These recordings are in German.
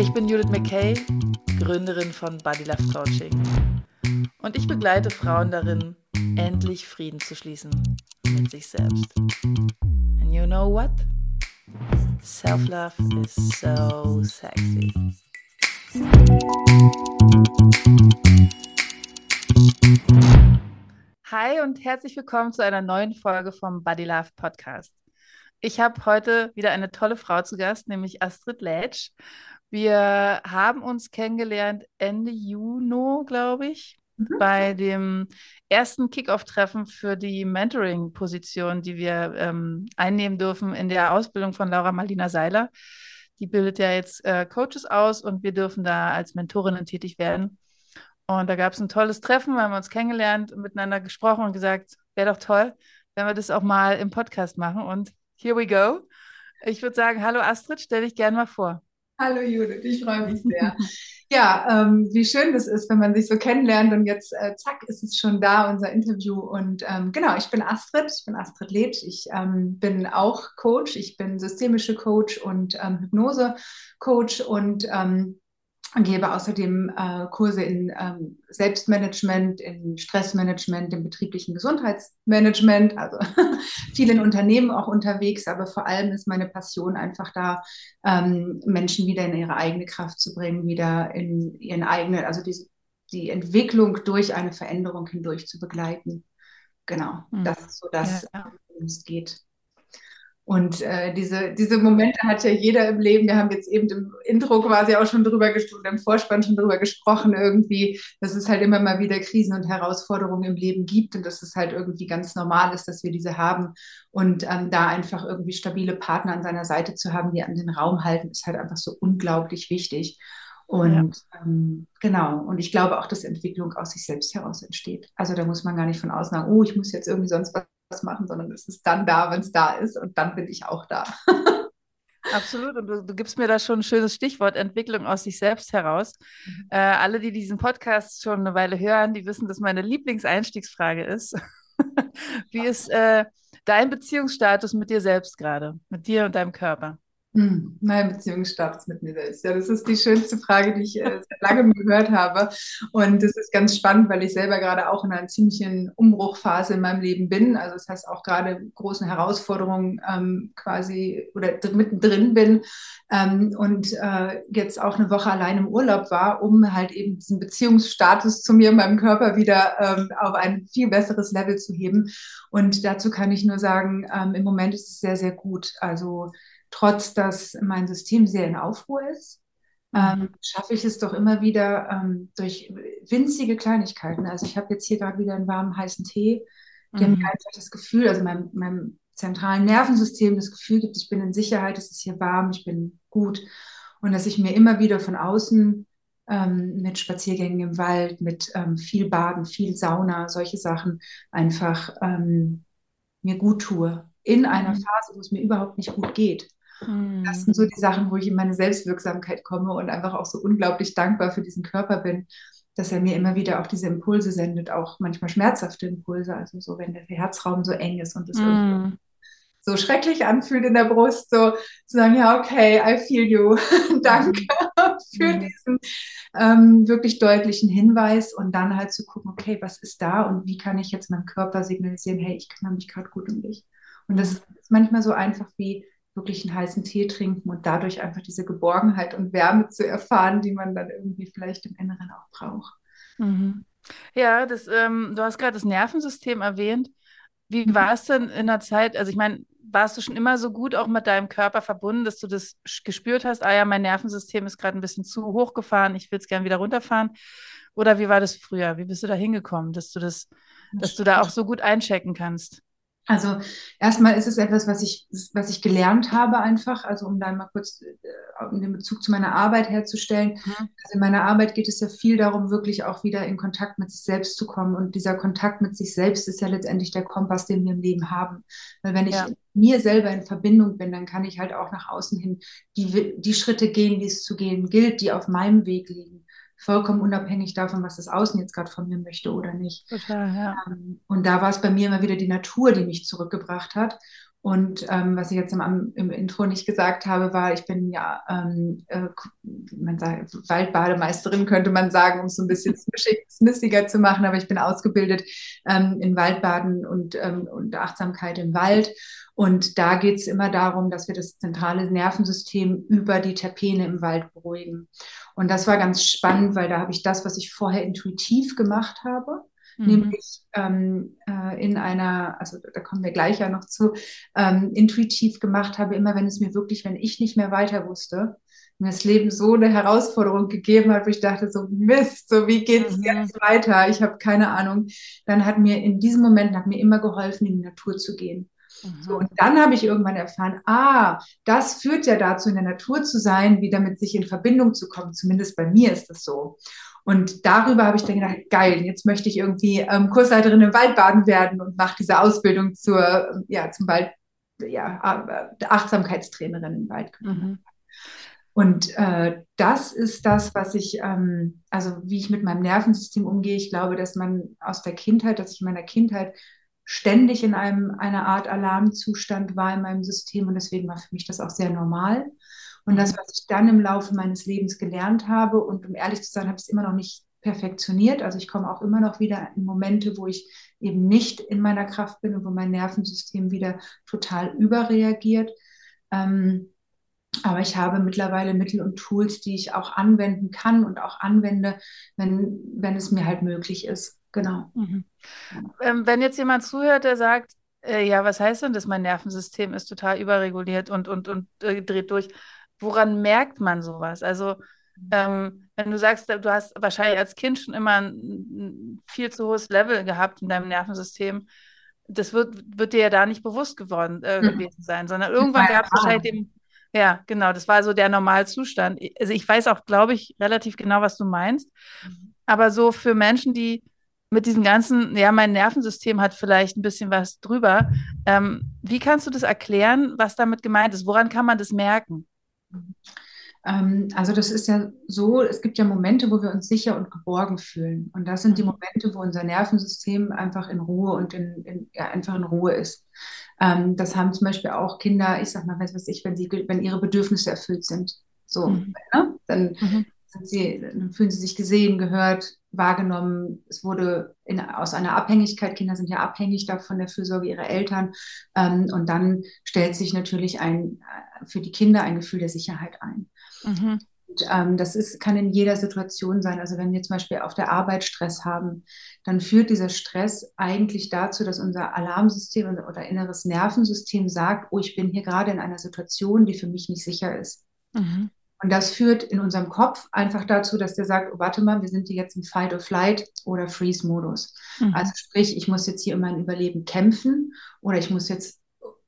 Ich bin Judith McKay, Gründerin von Body Love Coaching. Und ich begleite Frauen darin, endlich Frieden zu schließen mit sich selbst. And you know what? Self-love is so sexy. Hi und herzlich willkommen zu einer neuen Folge vom Body Love Podcast. Ich habe heute wieder eine tolle Frau zu Gast, nämlich Astrid Lätsch. Wir haben uns kennengelernt Ende Juni, glaube ich, mhm. bei dem ersten Kickoff-Treffen für die Mentoring-Position, die wir ähm, einnehmen dürfen in der Ausbildung von Laura Marlina Seiler. Die bildet ja jetzt äh, Coaches aus und wir dürfen da als Mentorinnen tätig werden. Und da gab es ein tolles Treffen, wir haben uns kennengelernt, miteinander gesprochen und gesagt, wäre doch toll, wenn wir das auch mal im Podcast machen. Und here we go. Ich würde sagen, hallo Astrid, stell dich gerne mal vor. Hallo Judith, ich freue mich sehr. ja, ähm, wie schön das ist, wenn man sich so kennenlernt und jetzt, äh, zack, ist es schon da, unser Interview. Und ähm, genau, ich bin Astrid, ich bin Astrid Leth, ich ähm, bin auch Coach, ich bin systemische Coach und ähm, Hypnose-Coach und ähm, gebe außerdem äh, Kurse in ähm, Selbstmanagement, in Stressmanagement, im betrieblichen Gesundheitsmanagement, also vielen Unternehmen auch unterwegs, aber vor allem ist meine Passion einfach da, ähm, Menschen wieder in ihre eigene Kraft zu bringen, wieder in ihren eigenen, also die, die Entwicklung durch eine Veränderung hindurch zu begleiten. Genau, mhm. das ist so das, ja. worum es geht. Und äh, diese, diese Momente hat ja jeder im Leben. Wir haben jetzt eben im Intro quasi auch schon drüber gesprochen, im Vorspann schon drüber gesprochen, irgendwie, dass es halt immer mal wieder Krisen und Herausforderungen im Leben gibt und dass es halt irgendwie ganz normal ist, dass wir diese haben. Und ähm, da einfach irgendwie stabile Partner an seiner Seite zu haben, die an den Raum halten, ist halt einfach so unglaublich wichtig. Und ja. ähm, genau, und ich glaube auch, dass Entwicklung aus sich selbst heraus entsteht. Also da muss man gar nicht von außen sagen, oh, ich muss jetzt irgendwie sonst was machen, sondern es ist dann da, wenn es da ist und dann bin ich auch da. Absolut. Und du, du, gibst mir da schon ein schönes Stichwort, Entwicklung aus sich selbst heraus. Mhm. Äh, alle, die diesen Podcast schon eine Weile hören, die wissen, dass meine Lieblingseinstiegsfrage ist. Wie ist äh, dein Beziehungsstatus mit dir selbst gerade, mit dir und deinem Körper? Hm, mein Beziehungsstatus mit mir selbst. Ja, das ist die schönste Frage, die ich äh, seit langem gehört habe. Und das ist ganz spannend, weil ich selber gerade auch in einer ziemlichen Umbruchphase in meinem Leben bin. Also das heißt auch gerade großen Herausforderungen ähm, quasi oder mittendrin bin. Ähm, und äh, jetzt auch eine Woche allein im Urlaub war, um halt eben diesen Beziehungsstatus zu mir, meinem Körper wieder ähm, auf ein viel besseres Level zu heben. Und dazu kann ich nur sagen, ähm, im Moment ist es sehr, sehr gut. Also trotz dass mein System sehr in Aufruhr ist, ähm, mhm. schaffe ich es doch immer wieder ähm, durch winzige Kleinigkeiten. Also ich habe jetzt hier gerade wieder einen warmen, heißen Tee, der mhm. mir einfach das Gefühl, also meinem, meinem zentralen Nervensystem das Gefühl gibt, ich bin in Sicherheit, es ist hier warm, ich bin gut. Und dass ich mir immer wieder von außen ähm, mit Spaziergängen im Wald, mit ähm, viel Baden, viel Sauna, solche Sachen einfach ähm, mir gut tue. In einer mhm. Phase, wo es mir überhaupt nicht gut geht. Mhm. Das sind so die Sachen, wo ich in meine Selbstwirksamkeit komme und einfach auch so unglaublich dankbar für diesen Körper bin, dass er mir immer wieder auch diese Impulse sendet, auch manchmal schmerzhafte Impulse, also so, wenn der Herzraum so eng ist und es mhm. so schrecklich anfühlt in der Brust, so zu sagen, ja, okay, I feel you. Danke mhm. für mhm. diesen ähm, wirklich deutlichen Hinweis und dann halt zu gucken, okay, was ist da und wie kann ich jetzt meinem Körper signalisieren, hey, ich kümmere mich gerade gut um dich. Und das mhm. ist manchmal so einfach wie wirklich einen heißen Tee trinken und dadurch einfach diese Geborgenheit und Wärme zu erfahren, die man dann irgendwie vielleicht im Inneren auch braucht. Mhm. Ja, das, ähm, du hast gerade das Nervensystem erwähnt. Wie mhm. war es denn in der Zeit? Also ich meine, warst du schon immer so gut auch mit deinem Körper verbunden, dass du das gespürt hast, ah ja, mein Nervensystem ist gerade ein bisschen zu hoch gefahren, ich will es gerne wieder runterfahren? Oder wie war das früher? Wie bist du da hingekommen, dass du das, dass du da auch so gut einchecken kannst? Also erstmal ist es etwas, was ich, was ich gelernt habe einfach, also um da mal kurz äh, um den Bezug zu meiner Arbeit herzustellen. Mhm. Also in meiner Arbeit geht es ja viel darum, wirklich auch wieder in Kontakt mit sich selbst zu kommen. Und dieser Kontakt mit sich selbst ist ja letztendlich der Kompass, den wir im Leben haben. Weil wenn ich ja. mir selber in Verbindung bin, dann kann ich halt auch nach außen hin die, die Schritte gehen, die es zu gehen gilt, die auf meinem Weg liegen vollkommen unabhängig davon, was das Außen jetzt gerade von mir möchte oder nicht. Total, ja. Ähm, und da war es bei mir immer wieder die Natur, die mich zurückgebracht hat. Und ähm, was ich jetzt im, im, Intro nicht gesagt habe, war, ich bin ja ähm, äh, man sagt, Waldbademeisterin, könnte man sagen, um es so ein bisschen smissiger zu machen, aber ich bin ausgebildet ähm, in Waldbaden und, ähm, und Achtsamkeit im Wald. Und da geht es immer darum, dass wir das zentrale Nervensystem über die Terpene im Wald beruhigen. Und das war ganz spannend, weil da habe ich das, was ich vorher intuitiv gemacht habe, mhm. nämlich ähm, äh, in einer, also da kommen wir gleich ja noch zu, ähm, intuitiv gemacht habe, immer wenn es mir wirklich, wenn ich nicht mehr weiter wusste, mir das Leben so eine Herausforderung gegeben hat, wo ich dachte, so Mist, so wie geht's mhm. jetzt weiter? Ich habe keine Ahnung. Dann hat mir in diesem Moment hat mir immer geholfen, in die Natur zu gehen. So, und dann habe ich irgendwann erfahren, ah, das führt ja dazu, in der Natur zu sein, wieder mit sich in Verbindung zu kommen. Zumindest bei mir ist das so. Und darüber habe ich dann gedacht, geil, jetzt möchte ich irgendwie ähm, Kursleiterin im Waldbaden werden und mache diese Ausbildung zur, ja, zum Wald, ja, äh, Achtsamkeitstrainerin im Wald. Mhm. Und äh, das ist das, was ich, ähm, also wie ich mit meinem Nervensystem umgehe. Ich glaube, dass man aus der Kindheit, dass ich in meiner Kindheit ständig in einem, einer Art Alarmzustand war in meinem System und deswegen war für mich das auch sehr normal. Und das, was ich dann im Laufe meines Lebens gelernt habe, und um ehrlich zu sein, habe ich es immer noch nicht perfektioniert. Also ich komme auch immer noch wieder in Momente, wo ich eben nicht in meiner Kraft bin und wo mein Nervensystem wieder total überreagiert. Ähm, aber ich habe mittlerweile Mittel und Tools, die ich auch anwenden kann und auch anwende, wenn, wenn es mir halt möglich ist. Genau. Mhm. Ähm, wenn jetzt jemand zuhört, der sagt, äh, ja, was heißt denn das? Mein Nervensystem ist total überreguliert und, und, und äh, dreht durch. Woran merkt man sowas? Also, ähm, wenn du sagst, du hast wahrscheinlich als Kind schon immer ein, ein, viel zu hohes Level gehabt in deinem Nervensystem, das wird, wird dir ja da nicht bewusst geworden äh, mhm. gewesen sein, sondern irgendwann gab es wahrscheinlich den, ja, genau, das war so der Normalzustand. Also ich weiß auch, glaube ich, relativ genau, was du meinst. Mhm. Aber so für Menschen, die mit diesem ganzen, ja, mein Nervensystem hat vielleicht ein bisschen was drüber. Ähm, wie kannst du das erklären, was damit gemeint ist? Woran kann man das merken? Ähm, also das ist ja so, es gibt ja Momente, wo wir uns sicher und geborgen fühlen. Und das sind die mhm. Momente, wo unser Nervensystem einfach in Ruhe und in, in ja, einfach in Ruhe ist. Ähm, das haben zum Beispiel auch Kinder, ich sag mal, weiß was ich, wenn sie, wenn ihre Bedürfnisse erfüllt sind. So, mhm. ne? dann mhm sind sie, fühlen sie sich gesehen, gehört, wahrgenommen. Es wurde in, aus einer Abhängigkeit, Kinder sind ja abhängig davon der Fürsorge ihrer Eltern. Ähm, und dann stellt sich natürlich ein, für die Kinder ein Gefühl der Sicherheit ein. Mhm. Und, ähm, das ist, kann in jeder Situation sein. Also wenn wir zum Beispiel auf der Arbeit Stress haben, dann führt dieser Stress eigentlich dazu, dass unser Alarmsystem oder inneres Nervensystem sagt, oh, ich bin hier gerade in einer Situation, die für mich nicht sicher ist. Mhm. Und das führt in unserem Kopf einfach dazu, dass der sagt, oh, warte mal, wir sind hier jetzt im Fight or Flight oder Freeze-Modus. Mhm. Also sprich, ich muss jetzt hier um mein Überleben kämpfen oder ich muss jetzt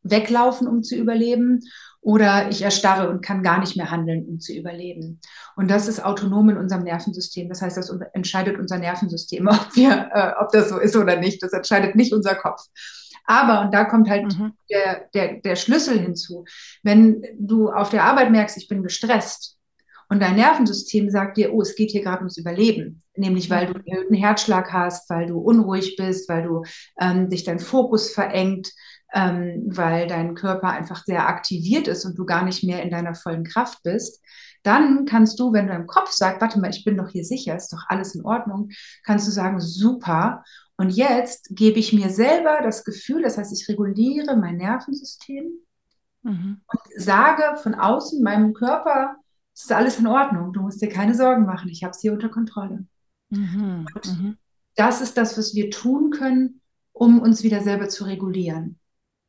weglaufen, um zu überleben oder ich erstarre und kann gar nicht mehr handeln, um zu überleben. Und das ist autonom in unserem Nervensystem. Das heißt, das entscheidet unser Nervensystem, ob, wir, äh, ob das so ist oder nicht. Das entscheidet nicht unser Kopf. Aber, und da kommt halt mhm. der, der, der Schlüssel hinzu, wenn du auf der Arbeit merkst, ich bin gestresst und dein Nervensystem sagt dir, oh, es geht hier gerade ums Überleben, nämlich weil du einen Herzschlag hast, weil du unruhig bist, weil du ähm, dich dein Fokus verengt, ähm, weil dein Körper einfach sehr aktiviert ist und du gar nicht mehr in deiner vollen Kraft bist, dann kannst du, wenn du im Kopf sagst, warte mal, ich bin doch hier sicher, ist doch alles in Ordnung, kannst du sagen, super. Und jetzt gebe ich mir selber das Gefühl, das heißt, ich reguliere mein Nervensystem mhm. und sage von außen meinem Körper, es ist alles in Ordnung, du musst dir keine Sorgen machen, ich habe es hier unter Kontrolle. Mhm. Mhm. Das ist das, was wir tun können, um uns wieder selber zu regulieren.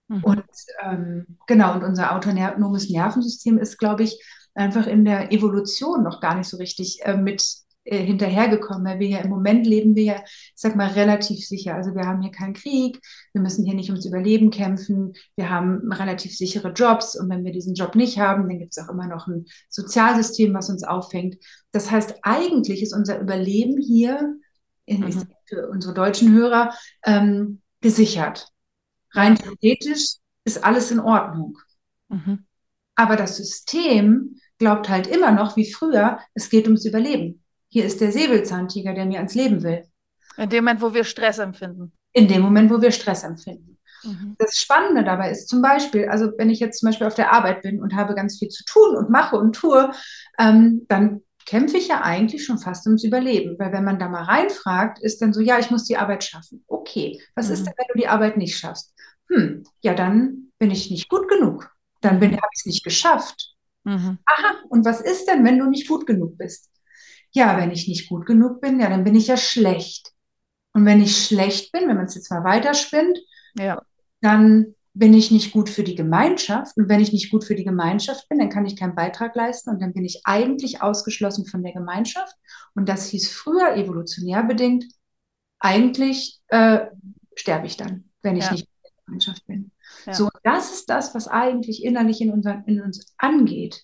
Mhm. Und ähm, genau, und unser autonomes Nervensystem ist, glaube ich, einfach in der Evolution noch gar nicht so richtig äh, mit äh, hinterhergekommen, weil wir ja im Moment leben wir ja, ich sag mal, relativ sicher. Also wir haben hier keinen Krieg, wir müssen hier nicht ums Überleben kämpfen, wir haben relativ sichere Jobs und wenn wir diesen Job nicht haben, dann gibt es auch immer noch ein Sozialsystem, was uns auffängt. Das heißt, eigentlich ist unser Überleben hier in, mhm. für unsere deutschen Hörer ähm, gesichert. Rein theoretisch ist alles in Ordnung. Mhm. Aber das System glaubt halt immer noch, wie früher, es geht ums Überleben. Hier ist der Säbelzahntiger, der mir ans Leben will. In dem Moment, wo wir Stress empfinden. In dem Moment, wo wir Stress empfinden. Mhm. Das Spannende dabei ist zum Beispiel, also wenn ich jetzt zum Beispiel auf der Arbeit bin und habe ganz viel zu tun und mache und tue, ähm, dann kämpfe ich ja eigentlich schon fast ums Überleben. Weil wenn man da mal reinfragt, ist dann so, ja, ich muss die Arbeit schaffen. Okay, was mhm. ist denn, wenn du die Arbeit nicht schaffst? Hm, ja, dann bin ich nicht gut genug. Dann habe ich es nicht geschafft. Mhm. Aha, und was ist denn, wenn du nicht gut genug bist? Ja, wenn ich nicht gut genug bin, ja, dann bin ich ja schlecht. Und wenn ich schlecht bin, wenn man es jetzt mal weiterspinnt, ja. dann bin ich nicht gut für die Gemeinschaft. Und wenn ich nicht gut für die Gemeinschaft bin, dann kann ich keinen Beitrag leisten und dann bin ich eigentlich ausgeschlossen von der Gemeinschaft. Und das hieß früher evolutionär bedingt, eigentlich äh, sterbe ich dann, wenn ich ja. nicht in der Gemeinschaft bin. Ja. So, das ist das, was eigentlich innerlich in, unseren, in uns angeht.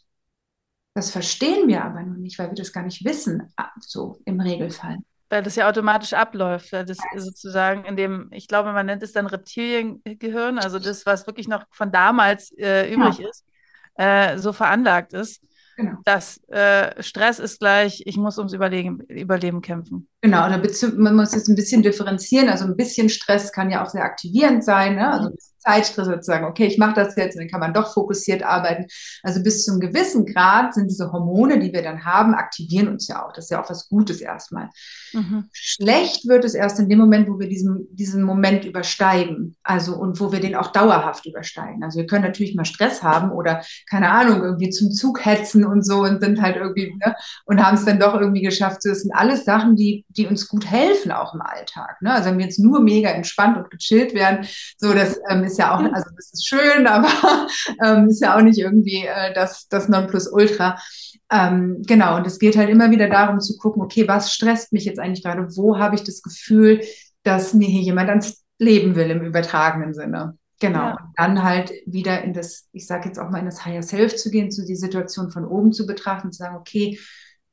Das verstehen wir aber noch nicht, weil wir das gar nicht wissen, so im Regelfall. Weil das ja automatisch abläuft. Weil das sozusagen in dem, ich glaube, man nennt es dann Reptiliengehirn, also das, was wirklich noch von damals äh, übrig ja. ist, äh, so veranlagt ist. Genau. dass äh, Stress ist gleich, ich muss ums Überleben, Überleben kämpfen. Genau, oder man muss jetzt ein bisschen differenzieren. Also ein bisschen Stress kann ja auch sehr aktivierend sein. Ne? Also ein bisschen Zeitstress sozusagen, okay, ich mache das jetzt und dann kann man doch fokussiert arbeiten. Also bis zu einem gewissen Grad sind diese Hormone, die wir dann haben, aktivieren uns ja auch. Das ist ja auch was Gutes erstmal. Mhm. Schlecht wird es erst in dem Moment, wo wir diesen, diesen Moment übersteigen. Also und wo wir den auch dauerhaft übersteigen. Also wir können natürlich mal Stress haben oder keine Ahnung, irgendwie zum Zug hetzen und so und sind halt irgendwie ne, und haben es dann doch irgendwie geschafft. Das sind alles Sachen, die, die uns gut helfen, auch im Alltag. Ne? Also wenn wir jetzt nur mega entspannt und gechillt werden, so das ähm, ist ja auch, also das ist schön, aber ähm, ist ja auch nicht irgendwie äh, das, das Nonplusultra. Ähm, genau, und es geht halt immer wieder darum zu gucken, okay, was stresst mich jetzt eigentlich gerade? Wo habe ich das Gefühl, dass mir hier jemand ans Leben will im übertragenen Sinne? Genau. Ja. Und dann halt wieder in das, ich sage jetzt auch mal in das Higher Self zu gehen, zu die Situation von oben zu betrachten, zu sagen, okay,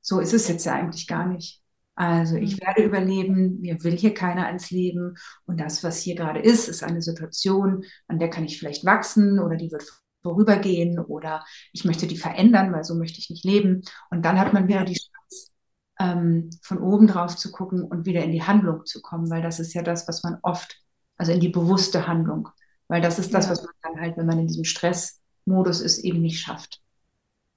so ist es jetzt ja eigentlich gar nicht. Also ich mhm. werde überleben, mir will hier keiner ans Leben und das, was hier gerade ist, ist eine Situation, an der kann ich vielleicht wachsen oder die wird vorübergehen oder ich möchte die verändern, weil so möchte ich nicht leben. Und dann hat man wieder die Chance, ähm, von oben drauf zu gucken und wieder in die Handlung zu kommen, weil das ist ja das, was man oft, also in die bewusste Handlung, weil das ist das, was man dann halt, wenn man in diesem Stressmodus ist, eben nicht schafft.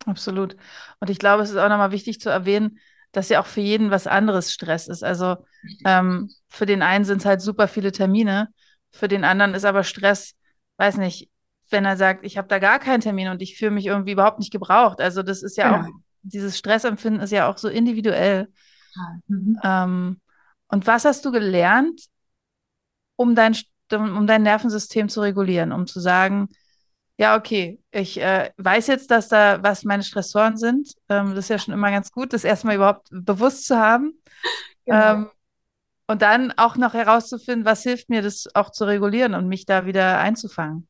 Absolut. Und ich glaube, es ist auch nochmal wichtig zu erwähnen, dass ja auch für jeden was anderes Stress ist. Also ähm, für den einen sind es halt super viele Termine, für den anderen ist aber Stress, weiß nicht, wenn er sagt, ich habe da gar keinen Termin und ich fühle mich irgendwie überhaupt nicht gebraucht. Also das ist ja, ja. auch, dieses Stressempfinden ist ja auch so individuell. Mhm. Ähm, und was hast du gelernt, um dein, um dein Nervensystem zu regulieren, um zu sagen, ja, okay, ich äh, weiß jetzt, dass da, was meine Stressoren sind. Ähm, das ist ja schon immer ganz gut, das erstmal überhaupt bewusst zu haben. Genau. Ähm, und dann auch noch herauszufinden, was hilft mir, das auch zu regulieren und mich da wieder einzufangen.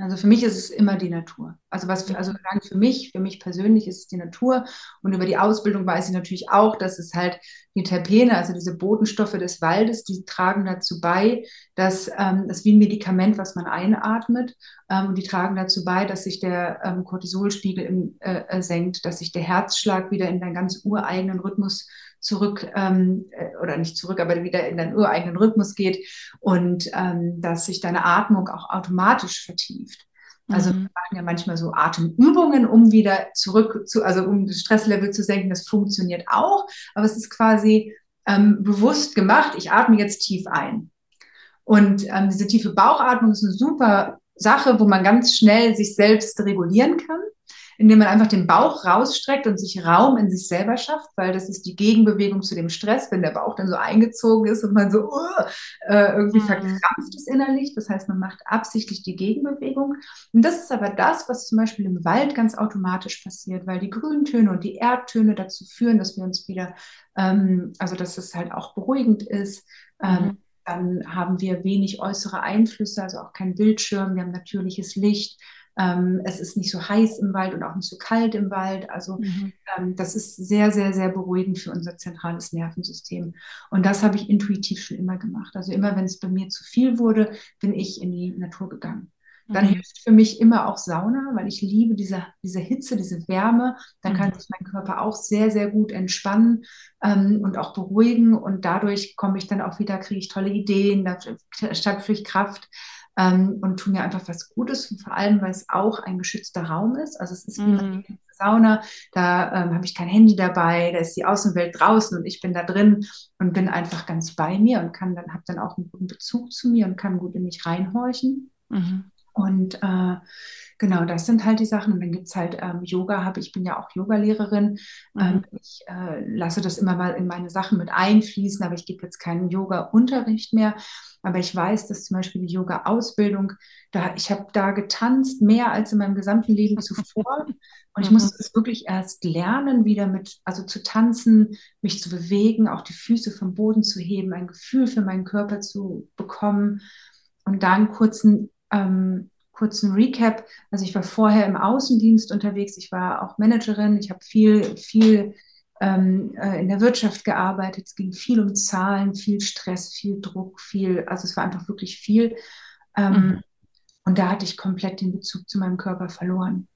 Also für mich ist es immer die Natur. Also was für, also für mich, für mich persönlich ist es die Natur. Und über die Ausbildung weiß ich natürlich auch, dass es halt die Terpene, also diese Botenstoffe des Waldes, die tragen dazu bei, dass ähm, das wie ein Medikament, was man einatmet, ähm, und die tragen dazu bei, dass sich der ähm, Cortisolspiegel im, äh, äh senkt, dass sich der Herzschlag wieder in deinen ganz ureigenen Rhythmus zurück ähm, äh, oder nicht zurück, aber wieder in deinen ureigenen Rhythmus geht und ähm, dass sich deine Atmung auch automatisch vertieft. Also mhm. wir machen ja manchmal so Atemübungen, um wieder zurück zu, also um das Stresslevel zu senken. Das funktioniert auch, aber es ist quasi ähm, bewusst gemacht. Ich atme jetzt tief ein. Und ähm, diese tiefe Bauchatmung ist eine super Sache, wo man ganz schnell sich selbst regulieren kann. Indem man einfach den Bauch rausstreckt und sich Raum in sich selber schafft, weil das ist die Gegenbewegung zu dem Stress, wenn der Bauch dann so eingezogen ist und man so uh, äh, irgendwie mhm. verkrampft ist innerlich. Das heißt, man macht absichtlich die Gegenbewegung. Und das ist aber das, was zum Beispiel im Wald ganz automatisch passiert, weil die Grüntöne und die Erdtöne dazu führen, dass wir uns wieder, ähm, also dass es halt auch beruhigend ist. Ähm, mhm. Dann haben wir wenig äußere Einflüsse, also auch kein Bildschirm, wir haben natürliches Licht. Ähm, es ist nicht so heiß im Wald und auch nicht so kalt im Wald. Also mhm. ähm, das ist sehr, sehr, sehr beruhigend für unser zentrales Nervensystem. Und das habe ich intuitiv schon immer gemacht. Also immer, wenn es bei mir zu viel wurde, bin ich in die Natur gegangen. Dann mhm. hilft für mich immer auch Sauna, weil ich liebe diese, diese Hitze, diese Wärme. Dann mhm. kann sich mein Körper auch sehr, sehr gut entspannen ähm, und auch beruhigen. Und dadurch komme ich dann auch wieder, kriege ich tolle Ideen, da ich Kraft ähm, und tue mir einfach was Gutes. Und vor allem, weil es auch ein geschützter Raum ist. Also es ist wie mhm. eine Sauna, da ähm, habe ich kein Handy dabei, da ist die Außenwelt draußen und ich bin da drin und bin einfach ganz bei mir und kann dann, habe dann auch einen guten Bezug zu mir und kann gut in mich reinhorchen. Mhm. Und äh, genau, das sind halt die Sachen. Und dann gibt es halt ähm, Yoga, habe ich bin ja auch Yogalehrerin. Mhm. Ähm, ich äh, lasse das immer mal in meine Sachen mit einfließen, aber ich gebe jetzt keinen Yoga-Unterricht mehr. Aber ich weiß, dass zum Beispiel die Yoga-Ausbildung, da, ich habe da getanzt mehr als in meinem gesamten Leben zuvor. Und ich mhm. musste es wirklich erst lernen, wieder mit, also zu tanzen, mich zu bewegen, auch die Füße vom Boden zu heben, ein Gefühl für meinen Körper zu bekommen und da einen kurzen ähm, kurzen Recap. Also ich war vorher im Außendienst unterwegs, ich war auch Managerin, ich habe viel, viel ähm, äh, in der Wirtschaft gearbeitet. Es ging viel um Zahlen, viel Stress, viel Druck, viel, also es war einfach wirklich viel. Ähm, mhm. Und da hatte ich komplett den Bezug zu meinem Körper verloren.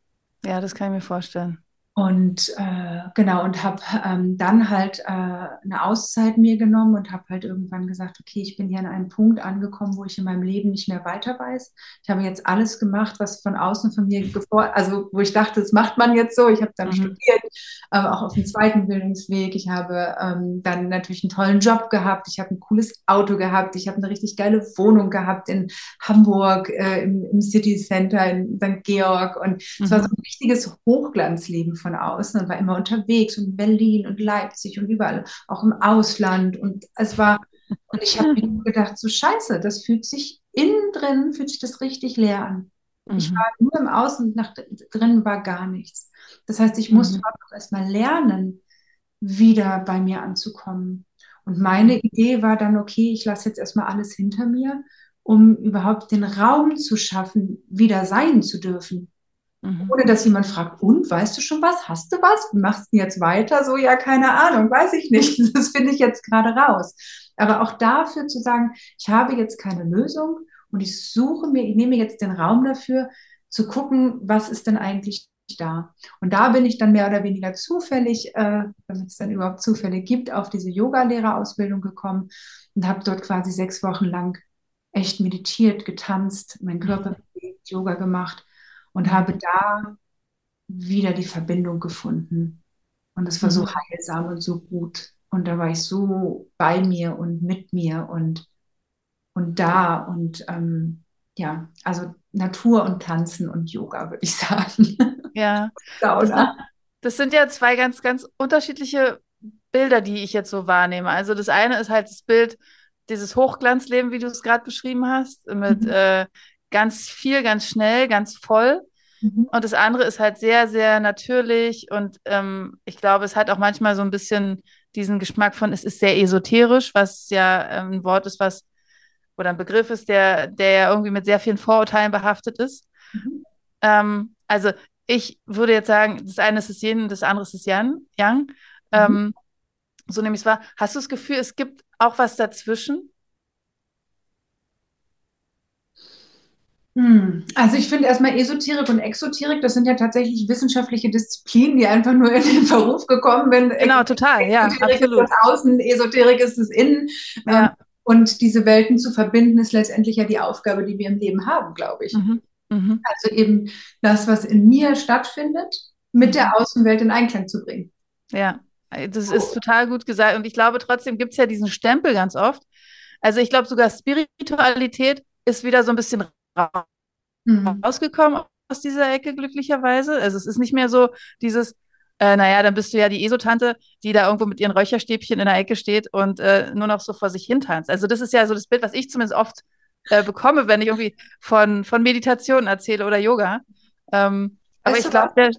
Ja, das kann ich mir vorstellen. Und äh, genau, und habe ähm, dann halt äh, eine Auszeit mir genommen und habe halt irgendwann gesagt, okay, ich bin hier an einem Punkt angekommen, wo ich in meinem Leben nicht mehr weiter weiß. Ich habe jetzt alles gemacht, was von außen von mir gefordert, also wo ich dachte, das macht man jetzt so. Ich habe dann mhm. studiert, äh, auch auf dem zweiten Bildungsweg. Ich habe ähm, dann natürlich einen tollen Job gehabt. Ich habe ein cooles Auto gehabt. Ich habe eine richtig geile Wohnung gehabt in Hamburg, äh, im, im, City Center in St. Georg. Und es mhm. war so ein richtiges Hochglanzleben von von außen und war immer unterwegs und in Berlin und Leipzig und überall, auch im Ausland. Und es war, und ich habe mir gedacht, so scheiße, das fühlt sich innen drin, fühlt sich das richtig leer an. Mhm. Ich war nur im Außen und nach drin war gar nichts. Das heißt, ich musste mhm. auch erstmal lernen, wieder bei mir anzukommen. Und meine. Idee war dann, okay, ich lasse jetzt erstmal alles hinter mir, um überhaupt den Raum zu schaffen, wieder sein zu dürfen. Mhm. Ohne dass jemand fragt, und weißt du schon was? Hast du was? Machst du jetzt weiter? So, ja, keine Ahnung, weiß ich nicht. Das finde ich jetzt gerade raus. Aber auch dafür zu sagen, ich habe jetzt keine Lösung und ich suche mir, ich nehme jetzt den Raum dafür, zu gucken, was ist denn eigentlich da. Und da bin ich dann mehr oder weniger zufällig, äh, damit es dann überhaupt Zufälle gibt, auf diese Yoga-Lehrerausbildung gekommen und habe dort quasi sechs Wochen lang echt meditiert, getanzt, meinen Körper bewegt, Yoga gemacht und habe da wieder die Verbindung gefunden. Und es war so mhm. heilsam und so gut. Und da war ich so bei mir und mit mir und, und da. Und ähm, ja, also Natur und Tanzen und Yoga, würde ich sagen. Ja. das, das sind ja zwei ganz, ganz unterschiedliche Bilder, die ich jetzt so wahrnehme. Also das eine ist halt das Bild, dieses Hochglanzleben, wie du es gerade beschrieben hast, mit mhm. äh, ganz viel, ganz schnell, ganz voll. Mhm. Und das andere ist halt sehr, sehr natürlich und ähm, ich glaube, es hat auch manchmal so ein bisschen diesen Geschmack von, es ist sehr esoterisch, was ja ähm, ein Wort ist, was oder ein Begriff ist, der, der ja irgendwie mit sehr vielen Vorurteilen behaftet ist. Mhm. Ähm, also ich würde jetzt sagen, das eine ist das Yin, das andere ist das Yang. Yang. Mhm. Ähm, so nehme ich es wahr. Hast du das Gefühl, es gibt auch was dazwischen? Also ich finde erstmal Esoterik und Exoterik, das sind ja tatsächlich wissenschaftliche Disziplinen, die einfach nur in den Verruf gekommen sind. Genau, total, ja, absolut. Ist das Außen, Esoterik ist das Innen. Ja. Ähm, und diese Welten zu verbinden, ist letztendlich ja die Aufgabe, die wir im Leben haben, glaube ich. Mhm. Mhm. Also eben das, was in mir stattfindet, mit der mhm. Außenwelt in Einklang zu bringen. Ja, das ist total gut gesagt. Und ich glaube, trotzdem gibt es ja diesen Stempel ganz oft. Also ich glaube sogar Spiritualität ist wieder so ein bisschen. Rausgekommen aus dieser Ecke, glücklicherweise. Also es ist nicht mehr so dieses, äh, naja, dann bist du ja die ESO-Tante, die da irgendwo mit ihren Räucherstäbchen in der Ecke steht und äh, nur noch so vor sich hin tanzt. Also das ist ja so das Bild, was ich zumindest oft äh, bekomme, wenn ich irgendwie von, von Meditation erzähle oder Yoga. Ähm, aber ich glaube,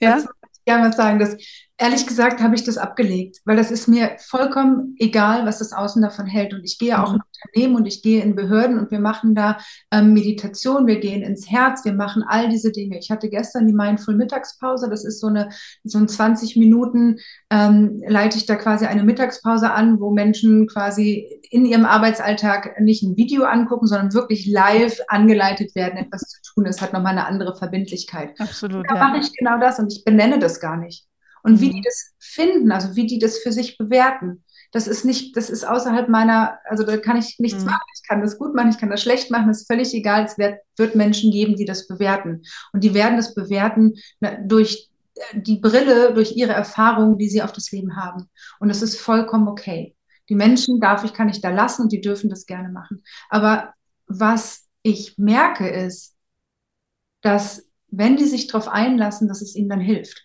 ja. Ich gerne was sagen, dass ehrlich gesagt habe ich das abgelegt, weil das ist mir vollkommen egal, was das Außen davon hält. Und ich gehe auch mhm. in Unternehmen und ich gehe in Behörden und wir machen da ähm, Meditation, wir gehen ins Herz, wir machen all diese Dinge. Ich hatte gestern die Mindful Mittagspause, das ist so eine so ein 20 Minuten ähm, leite ich da quasi eine Mittagspause an, wo Menschen quasi in ihrem Arbeitsalltag nicht ein Video angucken, sondern wirklich live angeleitet werden, etwas zu tun. Es hat nochmal eine andere Verbindlichkeit. Absolut. Da ja. mache ich genau das und ich benenne das gar nicht und wie die mhm. das finden, also wie die das für sich bewerten. Das ist nicht, das ist außerhalb meiner, also da kann ich nichts mhm. machen. Ich kann das gut machen, ich kann das schlecht machen, das ist völlig egal. Es wird, wird Menschen geben, die das bewerten. Und die werden das bewerten durch die Brille, durch ihre Erfahrungen, die sie auf das Leben haben. Und das ist vollkommen okay. Die Menschen darf ich, kann ich da lassen und die dürfen das gerne machen. Aber was ich merke ist, dass wenn die sich darauf einlassen, dass es ihnen dann hilft.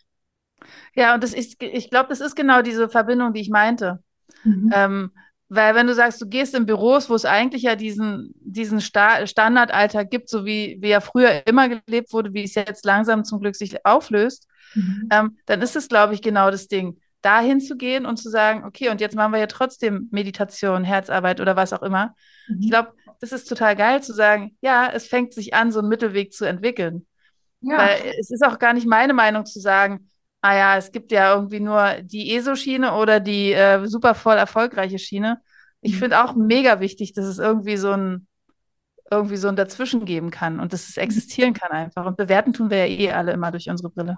Ja, und das ist, ich glaube, das ist genau diese Verbindung, die ich meinte. Mhm. Ähm, weil wenn du sagst, du gehst in Büros, wo es eigentlich ja diesen, diesen Sta Standardalltag gibt, so wie, wie er früher immer gelebt wurde, wie es jetzt langsam zum Glück sich auflöst, mhm. ähm, dann ist es, glaube ich, genau das Ding, da hinzugehen und zu sagen, okay, und jetzt machen wir ja trotzdem Meditation, Herzarbeit oder was auch immer. Mhm. Ich glaube, das ist total geil zu sagen, ja, es fängt sich an, so einen Mittelweg zu entwickeln. Ja. Weil es ist auch gar nicht meine Meinung zu sagen, ah ja, es gibt ja irgendwie nur die ESO-Schiene oder die äh, super voll erfolgreiche Schiene. Ich mhm. finde auch mega wichtig, dass es irgendwie so ein irgendwie so ein Dazwischen geben kann und dass es mhm. existieren kann einfach. Und bewerten tun wir ja eh alle immer durch unsere Brille.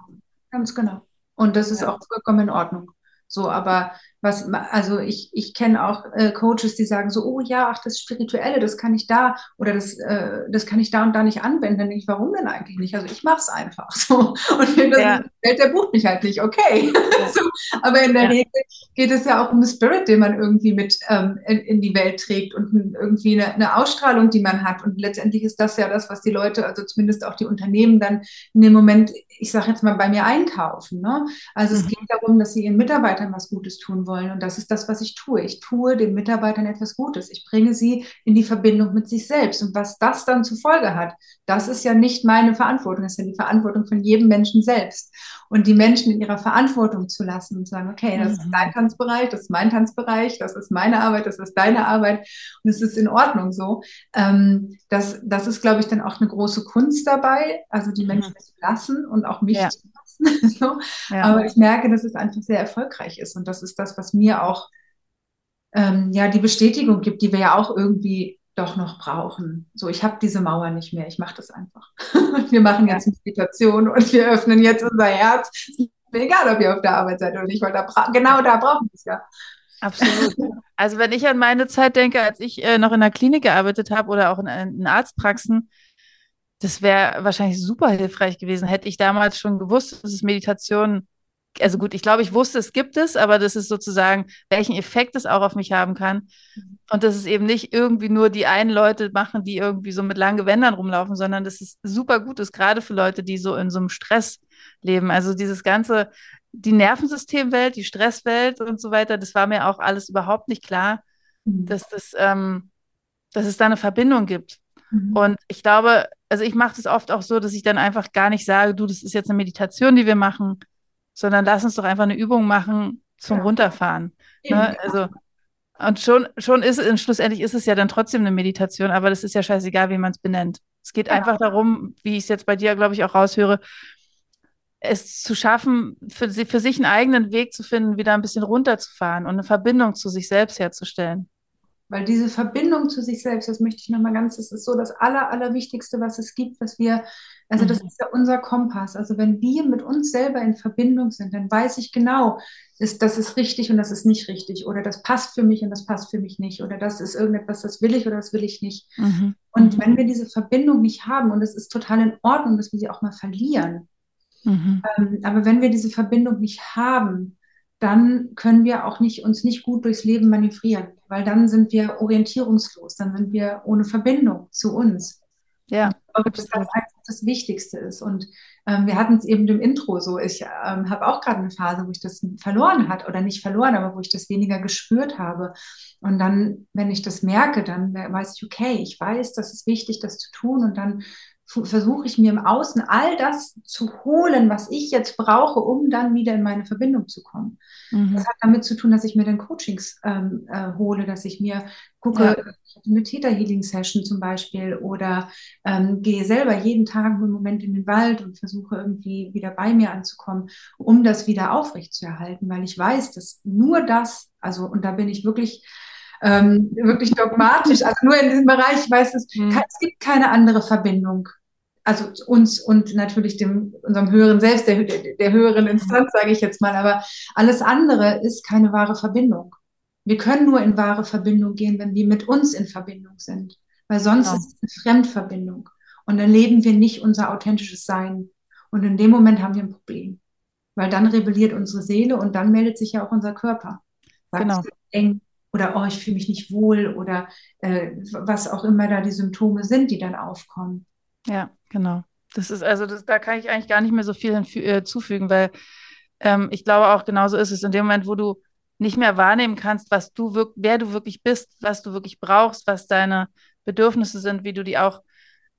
Ganz genau. Und das ist ja. auch vollkommen in Ordnung. So, aber was, also ich, ich kenne auch äh, Coaches, die sagen so, oh ja, ach, das Spirituelle, das kann ich da oder das, äh, das kann ich da und da nicht anwenden. Dann ich, warum denn eigentlich nicht? Also ich mache es einfach so. Und das ja. Welt, der bucht mich halt nicht, okay. Ja. so, aber in der ja. Regel geht es ja auch um den Spirit, den man irgendwie mit ähm, in, in, die Welt trägt und irgendwie eine, eine, Ausstrahlung, die man hat. Und letztendlich ist das ja das, was die Leute, also zumindest auch die Unternehmen dann in dem Moment, ich sage jetzt mal, bei mir einkaufen. Ne? Also mhm. es geht darum, dass sie ihren Mitarbeitern was Gutes tun wollen wollen. Und das ist das, was ich tue. Ich tue den Mitarbeitern etwas Gutes. Ich bringe sie in die Verbindung mit sich selbst. Und was das dann zur Folge hat, das ist ja nicht meine Verantwortung. Das ist ja die Verantwortung von jedem Menschen selbst. Und die Menschen in ihrer Verantwortung zu lassen und zu sagen, okay, das ist mhm. dein Tanzbereich, das ist mein Tanzbereich, das ist meine Arbeit, das ist deine Arbeit. Und es ist in Ordnung so. Ähm, das, das ist, glaube ich, dann auch eine große Kunst dabei, also die Menschen mhm. zu lassen und auch mich ja. zu so. ja. Aber ich merke, dass es einfach sehr erfolgreich ist. Und das ist das, was mir auch ähm, ja die Bestätigung gibt, die wir ja auch irgendwie doch noch brauchen. So, ich habe diese Mauer nicht mehr, ich mache das einfach. wir machen jetzt. Meditation und wir öffnen jetzt unser Herz. Mir egal, ob ihr auf der Arbeit seid oder nicht, weil da genau da brauchen wir es ja. Absolut. Also wenn ich an meine Zeit denke, als ich äh, noch in der Klinik gearbeitet habe oder auch in, in Arztpraxen, das wäre wahrscheinlich super hilfreich gewesen, hätte ich damals schon gewusst, dass es Meditation, also gut, ich glaube, ich wusste, es gibt es, aber das ist sozusagen, welchen Effekt es auch auf mich haben kann. Und dass es eben nicht irgendwie nur die einen Leute machen, die irgendwie so mit langen Gewändern rumlaufen, sondern dass es super gut ist, gerade für Leute, die so in so einem Stress leben. Also dieses ganze, die Nervensystemwelt, die Stresswelt und so weiter, das war mir auch alles überhaupt nicht klar, mhm. dass das, ähm, dass es da eine Verbindung gibt. Mhm. Und ich glaube, also ich mache das oft auch so, dass ich dann einfach gar nicht sage, du, das ist jetzt eine Meditation, die wir machen, sondern lass uns doch einfach eine Übung machen zum ja. Runterfahren. Ne? Also, und schon, schon ist es, schlussendlich ist es ja dann trotzdem eine Meditation, aber das ist ja scheißegal, wie man es benennt. Es geht ja. einfach darum, wie ich es jetzt bei dir, glaube ich, auch raushöre, es zu schaffen, für, für sich einen eigenen Weg zu finden, wieder ein bisschen runterzufahren und eine Verbindung zu sich selbst herzustellen. Weil diese Verbindung zu sich selbst, das möchte ich nochmal ganz, das ist so das Aller, Allerwichtigste, was es gibt, was wir, also das mhm. ist ja unser Kompass. Also wenn wir mit uns selber in Verbindung sind, dann weiß ich genau, ist, das ist richtig und das ist nicht richtig. Oder das passt für mich und das passt für mich nicht. Oder das ist irgendetwas, das will ich oder das will ich nicht. Mhm. Und wenn wir diese Verbindung nicht haben, und es ist total in Ordnung, dass wir sie auch mal verlieren, mhm. ähm, aber wenn wir diese Verbindung nicht haben, dann können wir auch nicht, uns nicht gut durchs Leben manövrieren, weil dann sind wir orientierungslos, dann sind wir ohne Verbindung zu uns. Ja. Ich glaube, dass das einfach das Wichtigste ist. Und ähm, wir hatten es eben im Intro so. Ich ähm, habe auch gerade eine Phase, wo ich das verloren hat oder nicht verloren, aber wo ich das weniger gespürt habe. Und dann, wenn ich das merke, dann weiß ich, okay, ich weiß, das ist wichtig, das zu tun. Und dann versuche ich mir im Außen all das zu holen, was ich jetzt brauche, um dann wieder in meine Verbindung zu kommen. Mhm. Das hat damit zu tun, dass ich mir dann Coachings ähm, äh, hole, dass ich mir gucke, ja. eine Theta Healing Session zum Beispiel oder ähm, gehe selber jeden Tag einen Moment in den Wald und versuche irgendwie wieder bei mir anzukommen, um das wieder aufrecht zu erhalten, weil ich weiß, dass nur das, also und da bin ich wirklich ähm, wirklich dogmatisch. Also nur in diesem Bereich, ich weiß es, mhm. es gibt keine andere Verbindung. Also uns und natürlich dem, unserem höheren Selbst, der, der höheren Instanz, sage ich jetzt mal. Aber alles andere ist keine wahre Verbindung. Wir können nur in wahre Verbindung gehen, wenn wir mit uns in Verbindung sind. Weil sonst ja. ist es eine Fremdverbindung. Und dann leben wir nicht unser authentisches Sein. Und in dem Moment haben wir ein Problem. Weil dann rebelliert unsere Seele und dann meldet sich ja auch unser Körper. Sagt, genau. eng, oder oh, ich fühle mich nicht wohl oder äh, was auch immer da die Symptome sind, die dann aufkommen. Ja, genau. Das ist also, das, da kann ich eigentlich gar nicht mehr so viel hinzufügen, äh, weil ähm, ich glaube auch genauso ist es in dem Moment, wo du nicht mehr wahrnehmen kannst, was du wer du wirklich bist, was du wirklich brauchst, was deine Bedürfnisse sind, wie du die auch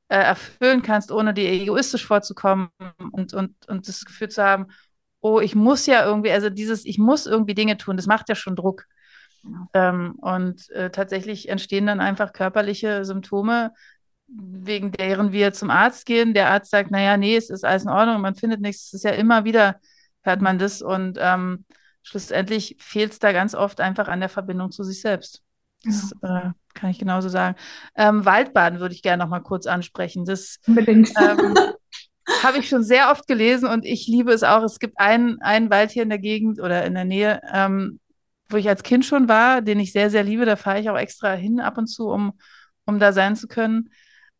äh, erfüllen kannst, ohne dir egoistisch vorzukommen und, und, und das Gefühl zu haben, oh, ich muss ja irgendwie, also dieses, ich muss irgendwie Dinge tun, das macht ja schon Druck. Ähm, und äh, tatsächlich entstehen dann einfach körperliche Symptome, wegen deren wir zum Arzt gehen. Der Arzt sagt, naja, nee, es ist alles in Ordnung, man findet nichts. Es ist ja immer wieder, hört man das. Und ähm, schlussendlich fehlt es da ganz oft einfach an der Verbindung zu sich selbst. Das ja. äh, kann ich genauso sagen. Ähm, Waldbaden würde ich gerne noch mal kurz ansprechen. Das Unbedingt. Ähm, habe ich schon sehr oft gelesen und ich liebe es auch. Es gibt einen, einen Wald hier in der Gegend oder in der Nähe, ähm, wo ich als Kind schon war, den ich sehr, sehr liebe. Da fahre ich auch extra hin ab und zu, um, um da sein zu können.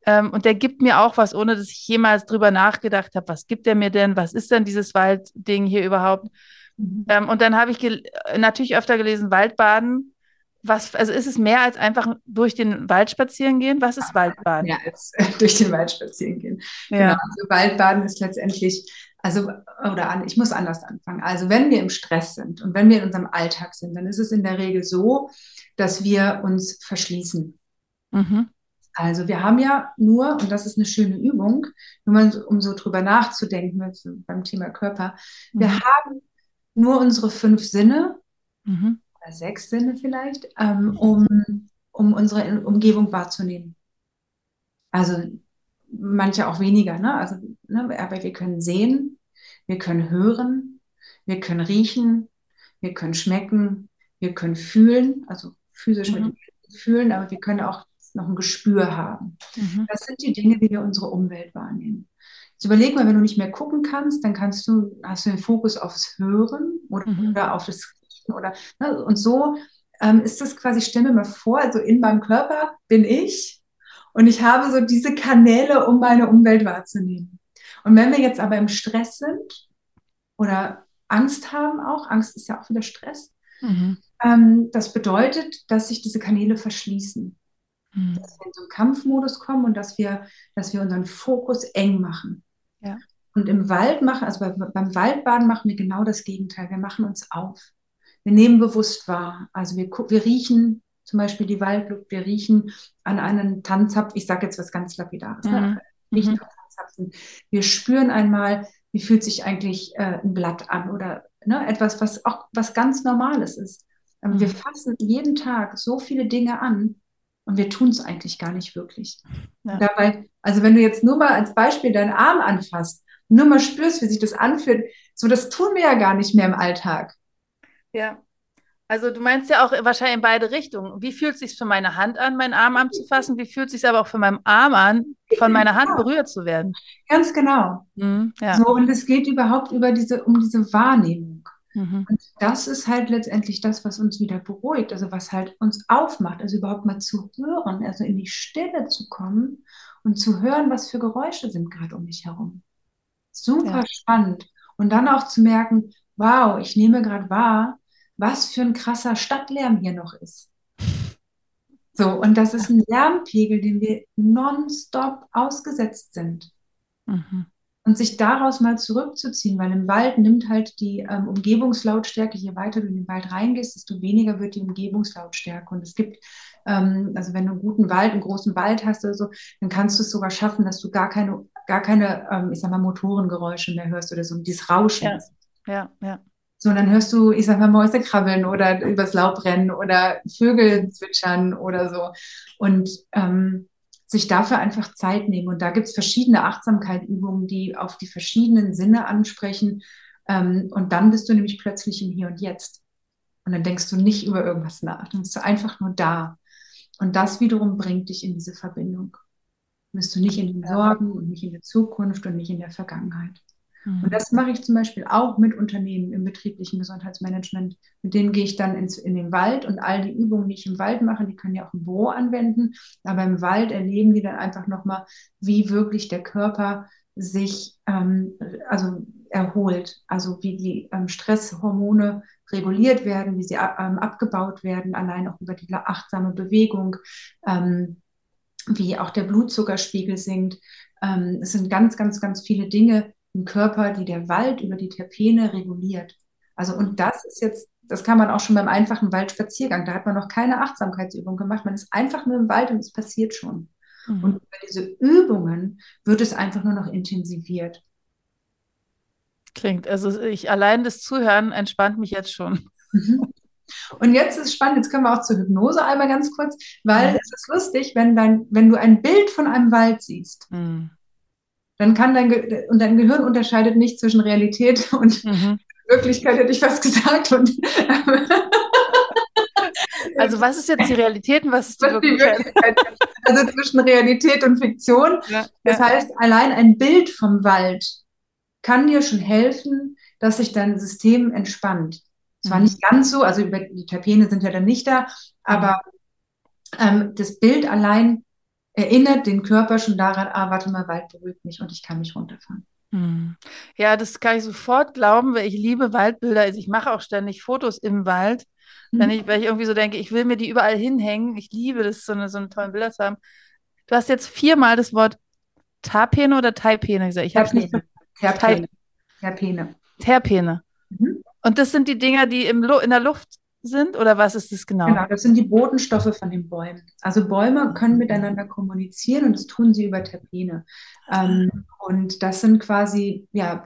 Ähm, und der gibt mir auch was, ohne dass ich jemals drüber nachgedacht habe, was gibt er mir denn? Was ist denn dieses Waldding hier überhaupt? Mhm. Ähm, und dann habe ich natürlich öfter gelesen, Waldbaden. Was, also ist es mehr als einfach durch den Wald spazieren gehen? Was ist Waldbaden? Ja, als durch den Wald spazieren gehen. Ja. Genau. Also Waldbaden ist letztendlich also, oder an, ich muss anders anfangen. Also, wenn wir im Stress sind und wenn wir in unserem Alltag sind, dann ist es in der Regel so, dass wir uns verschließen. Mhm. Also, wir haben ja nur, und das ist eine schöne Übung, nur mal, um so drüber nachzudenken beim Thema Körper, mhm. wir haben nur unsere fünf Sinne, mhm. oder sechs Sinne vielleicht, ähm, um, um unsere Umgebung wahrzunehmen. Also, manche auch weniger, ne? Also, ne? aber wir können sehen, wir können hören, wir können riechen, wir können schmecken, wir können fühlen, also physisch mhm. mit fühlen, aber wir können auch noch ein Gespür haben. Mhm. Das sind die Dinge, wie wir unsere Umwelt wahrnehmen. Jetzt überleg mal, wenn du nicht mehr gucken kannst, dann kannst du, hast du den Fokus aufs Hören oder, mhm. oder auf das Riechen oder ne? und so ähm, ist das quasi, stell mir mal vor, also in meinem Körper bin ich und ich habe so diese Kanäle, um meine Umwelt wahrzunehmen. Und wenn wir jetzt aber im Stress sind oder Angst haben auch, Angst ist ja auch wieder Stress, mhm. ähm, das bedeutet, dass sich diese Kanäle verschließen. Mhm. Dass wir in so einen Kampfmodus kommen und dass wir, dass wir unseren Fokus eng machen. Ja. Und im Wald machen, also bei, beim Waldbaden machen wir genau das Gegenteil. Wir machen uns auf. Wir nehmen bewusst wahr. Also wir, wir riechen zum Beispiel die Waldluft, wir riechen an einen Tanzapf, ich sage jetzt was ganz Lapidares, ne? mhm. riechen mhm. Tanzapfen. Wir spüren einmal, wie fühlt sich eigentlich äh, ein Blatt an oder ne? etwas, was auch was ganz Normales ist. Mhm. Wir fassen jeden Tag so viele Dinge an und wir tun es eigentlich gar nicht wirklich. Ja. Dabei, also wenn du jetzt nur mal als Beispiel deinen Arm anfasst, nur mal spürst, wie sich das anfühlt, so das tun wir ja gar nicht mehr im Alltag. Ja, also du meinst ja auch wahrscheinlich in beide Richtungen. Wie fühlt es sich für meine Hand an, meinen Arm anzufassen? Wie fühlt es sich aber auch für meinen Arm an, von meiner Hand berührt zu werden? Ganz genau. Mhm, ja. So, und es geht überhaupt über diese, um diese Wahrnehmung. Mhm. Und das ist halt letztendlich das, was uns wieder beruhigt, also was halt uns aufmacht, also überhaupt mal zu hören, also in die Stille zu kommen und zu hören, was für Geräusche sind gerade um mich herum. Super ja. spannend. Und dann auch zu merken, wow, ich nehme gerade wahr, was für ein krasser Stadtlärm hier noch ist. So, und das ist ein Lärmpegel, dem wir nonstop ausgesetzt sind. Mhm. Und sich daraus mal zurückzuziehen, weil im Wald nimmt halt die ähm, Umgebungslautstärke, je weiter du in den Wald reingehst, desto weniger wird die Umgebungslautstärke. Und es gibt, ähm, also wenn du einen guten Wald, einen großen Wald hast oder so, dann kannst du es sogar schaffen, dass du gar keine, gar keine, ähm, ich sag mal, Motorengeräusche mehr hörst oder so, dieses Rauschen. Ja, ja, ja. So, und dann hörst du, ich sag mal, Mäuse krabbeln oder übers Laub rennen oder Vögel zwitschern oder so. Und ähm, sich dafür einfach Zeit nehmen. Und da gibt es verschiedene Achtsamkeitsübungen, die auf die verschiedenen Sinne ansprechen. Ähm, und dann bist du nämlich plötzlich im Hier und Jetzt. Und dann denkst du nicht über irgendwas nach. Dann bist du einfach nur da. Und das wiederum bringt dich in diese Verbindung. Dann bist du nicht in den Sorgen und nicht in der Zukunft und nicht in der Vergangenheit. Und das mache ich zum Beispiel auch mit Unternehmen im betrieblichen Gesundheitsmanagement. Mit denen gehe ich dann ins, in den Wald und all die Übungen, die ich im Wald mache, die können ja auch im Büro anwenden. Aber im Wald erleben die dann einfach nochmal, wie wirklich der Körper sich ähm, also erholt, also wie die ähm, Stresshormone reguliert werden, wie sie ähm, abgebaut werden, allein auch über die achtsame Bewegung, ähm, wie auch der Blutzuckerspiegel sinkt. Ähm, es sind ganz, ganz, ganz viele Dinge, im Körper, die der Wald über die Terpene reguliert. Also, und das ist jetzt, das kann man auch schon beim einfachen Waldspaziergang. Da hat man noch keine Achtsamkeitsübung gemacht. Man ist einfach nur im Wald und es passiert schon. Mhm. Und über diese Übungen wird es einfach nur noch intensiviert. Klingt, also ich allein das Zuhören entspannt mich jetzt schon. Mhm. Und jetzt ist es spannend, jetzt können wir auch zur Hypnose einmal ganz kurz, weil mhm. es ist lustig, wenn, dein, wenn du ein Bild von einem Wald siehst. Mhm dann kann dein, Ge und dein Gehirn unterscheidet nicht zwischen Realität und mhm. Wirklichkeit, hätte ich fast gesagt. Und, also was ist jetzt die Realität und was ist die, was Wirklichkeit? die Wirklichkeit? Also zwischen Realität und Fiktion. Ja, das ja. heißt, allein ein Bild vom Wald kann dir schon helfen, dass sich dein System entspannt. Zwar mhm. nicht ganz so, also die Terpene sind ja dann nicht da, aber mhm. ähm, das Bild allein erinnert den Körper schon daran, ah, warte mal, Wald beruhigt mich und ich kann mich runterfahren. Hm. Ja, das kann ich sofort glauben, weil ich liebe Waldbilder. Also ich mache auch ständig Fotos im Wald, mhm. wenn ich, weil ich irgendwie so denke, ich will mir die überall hinhängen. Ich liebe das, so eine, so eine tollen Bilder zu haben. Du hast jetzt viermal das Wort Tapene oder Taipene gesagt. Ich habe es nicht. Terpene. Terpene. Terpene. Mhm. Und das sind die Dinger, die im in der Luft sind oder was ist das genau? Genau, das sind die Botenstoffe von den Bäumen. Also Bäume können miteinander kommunizieren und das tun sie über Terpene. Ähm, und das sind quasi ja,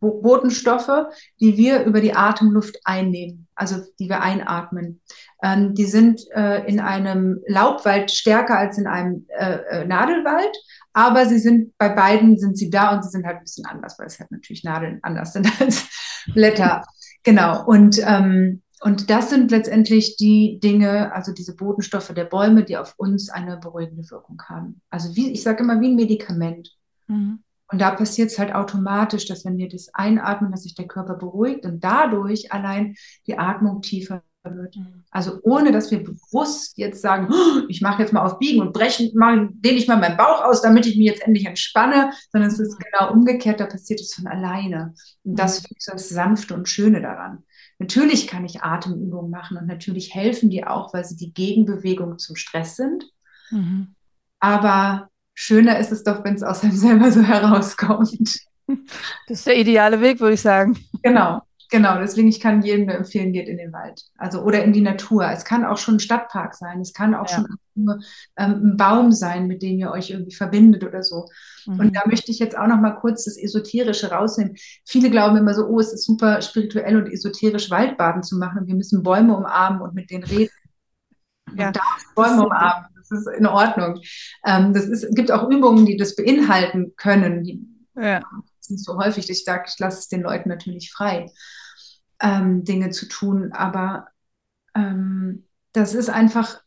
Botenstoffe, die wir über die Atemluft einnehmen, also die wir einatmen. Ähm, die sind äh, in einem Laubwald stärker als in einem äh, äh, Nadelwald, aber sie sind bei beiden sind sie da und sie sind halt ein bisschen anders, weil es halt natürlich Nadeln anders sind als Blätter. Genau. Und ähm, und das sind letztendlich die Dinge, also diese Botenstoffe der Bäume, die auf uns eine beruhigende Wirkung haben. Also wie, ich sage immer, wie ein Medikament. Mhm. Und da passiert es halt automatisch, dass wenn wir das einatmen, dass sich der Körper beruhigt und dadurch allein die Atmung tiefer wird. Mhm. Also ohne, dass wir bewusst jetzt sagen, oh, ich mache jetzt mal auf Biegen und brechen, dehne ich mal meinen Bauch aus, damit ich mich jetzt endlich entspanne, sondern es ist mhm. genau umgekehrt, da passiert es von alleine. Und das mhm. ist das Sanfte und Schöne daran. Natürlich kann ich Atemübungen machen und natürlich helfen die auch, weil sie die Gegenbewegung zum Stress sind. Mhm. Aber schöner ist es doch, wenn es aus einem selber so herauskommt. Das ist der ideale Weg, würde ich sagen. Genau. Genau, deswegen ich kann jedem nur empfehlen, geht in den Wald. Also oder in die Natur. Es kann auch schon ein Stadtpark sein. Es kann auch ja. schon nur ähm, ein Baum sein, mit dem ihr euch irgendwie verbindet oder so. Mhm. Und da möchte ich jetzt auch noch mal kurz das Esoterische rausnehmen. Viele glauben immer so, oh, es ist super spirituell und esoterisch, Waldbaden zu machen. Und wir müssen Bäume umarmen und mit denen reden. Ja, und Bäume umarmen. Das ist in Ordnung. Ähm, das ist, gibt auch Übungen, die das beinhalten können. Ja ist nicht so häufig. Ich sage, ich lasse es den Leuten natürlich frei, ähm, Dinge zu tun. Aber ähm, das ist einfach,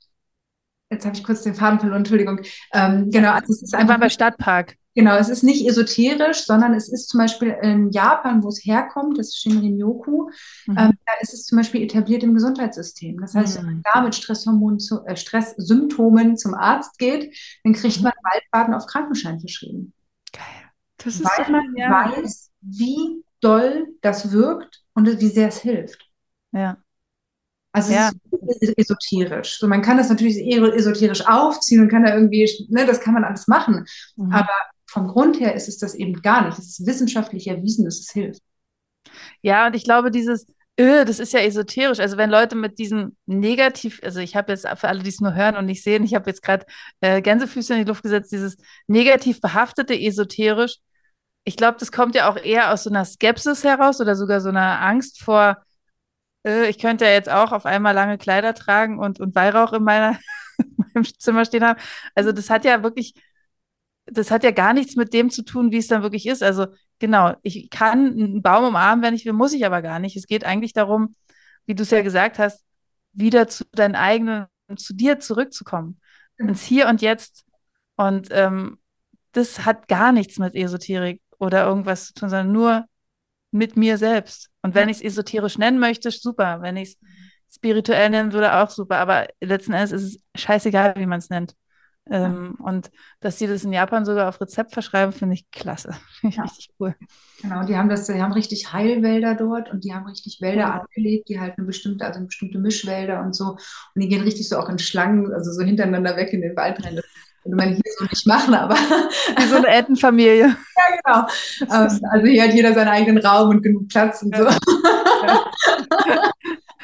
jetzt habe ich kurz den Faden verloren, Entschuldigung. Ähm, genau, also es ist einfach bei Stadtpark. Genau, es ist nicht esoterisch, sondern es ist zum Beispiel in Japan, wo es herkommt, das Shinrin-yoku, mhm. ähm, da ist es zum Beispiel etabliert im Gesundheitssystem. Das heißt, mhm. wenn man da mit Stresshormonen zu, äh, Stresssymptomen zum Arzt geht, dann kriegt mhm. man Waldbaden auf Krankenschein verschrieben. Geil. Das ist weil man ja. weiß, wie doll das wirkt und wie sehr es hilft. Ja. Also ja. es ist esoterisch. So, man kann das natürlich esoterisch aufziehen und kann da irgendwie, ne, das kann man alles machen. Mhm. Aber vom Grund her ist es das eben gar nicht. Es ist wissenschaftlich erwiesen, dass es hilft. Ja, und ich glaube, dieses, öh, das ist ja esoterisch. Also wenn Leute mit diesem negativ, also ich habe jetzt für alle, die es nur hören und nicht sehen, ich habe jetzt gerade äh, Gänsefüße in die Luft gesetzt, dieses negativ behaftete esoterisch. Ich glaube, das kommt ja auch eher aus so einer Skepsis heraus oder sogar so einer Angst vor, ich könnte ja jetzt auch auf einmal lange Kleider tragen und, und Weihrauch in meiner, meinem Zimmer stehen haben. Also das hat ja wirklich das hat ja gar nichts mit dem zu tun, wie es dann wirklich ist. Also genau, ich kann einen Baum umarmen, wenn ich will, muss ich aber gar nicht. Es geht eigentlich darum, wie du es ja gesagt hast, wieder zu deinen eigenen, zu dir zurückzukommen, ins Hier und Jetzt. Und ähm, das hat gar nichts mit Esoterik oder irgendwas zu tun, sondern nur mit mir selbst. Und wenn ich es esoterisch nennen möchte, super. Wenn ich es spirituell nennen würde, auch super. Aber letzten Endes ist es scheißegal, wie man es nennt. Ähm, ja. Und dass sie das in Japan sogar auf Rezept verschreiben, finde ich klasse. Finde ich ja. richtig cool. Genau, die haben das, die haben richtig Heilwälder dort und die haben richtig Wälder ja. angelegt, die halt eine bestimmte, also eine bestimmte Mischwälder und so. Und die gehen richtig so auch in Schlangen, also so hintereinander weg in den Wald rein. Das würde man hier so nicht machen, aber. Wie so eine Entenfamilie. ja, genau. Ähm, also hier hat jeder seinen eigenen Raum und genug Platz und so.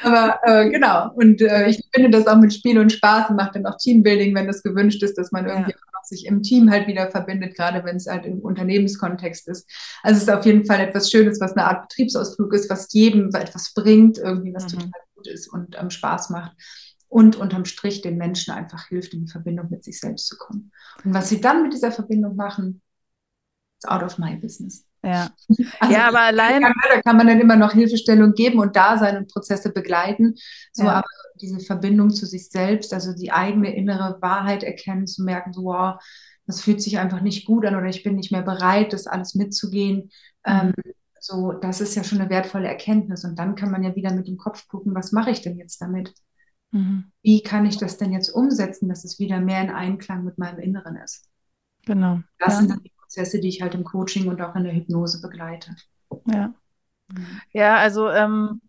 Aber äh, genau, und äh, ich finde das auch mit Spiel und Spaß und macht dann auch Teambuilding, wenn das gewünscht ist, dass man irgendwie ja. auch sich im Team halt wieder verbindet, gerade wenn es halt im Unternehmenskontext ist. Also es ist auf jeden Fall etwas Schönes, was eine Art Betriebsausflug ist, was jedem etwas bringt, irgendwie was mhm. total gut ist und ähm, Spaß macht und unterm Strich den Menschen einfach hilft, in die Verbindung mit sich selbst zu kommen. Und was sie dann mit dieser Verbindung machen, ist out of my business. Ja. Also, ja, aber allein. Kann, da kann man dann immer noch Hilfestellung geben und da sein und Prozesse begleiten. So, ja. aber diese Verbindung zu sich selbst, also die eigene innere Wahrheit erkennen, zu merken, so, wow, das fühlt sich einfach nicht gut an oder ich bin nicht mehr bereit, das alles mitzugehen. Mhm. Ähm, so, das ist ja schon eine wertvolle Erkenntnis. Und dann kann man ja wieder mit dem Kopf gucken, was mache ich denn jetzt damit? Mhm. Wie kann ich das denn jetzt umsetzen, dass es wieder mehr in Einklang mit meinem Inneren ist? Genau. Das ja. sind dann die Prozesse, die ich halt im Coaching und auch in der Hypnose begleite. Ja. Ja, also ähm,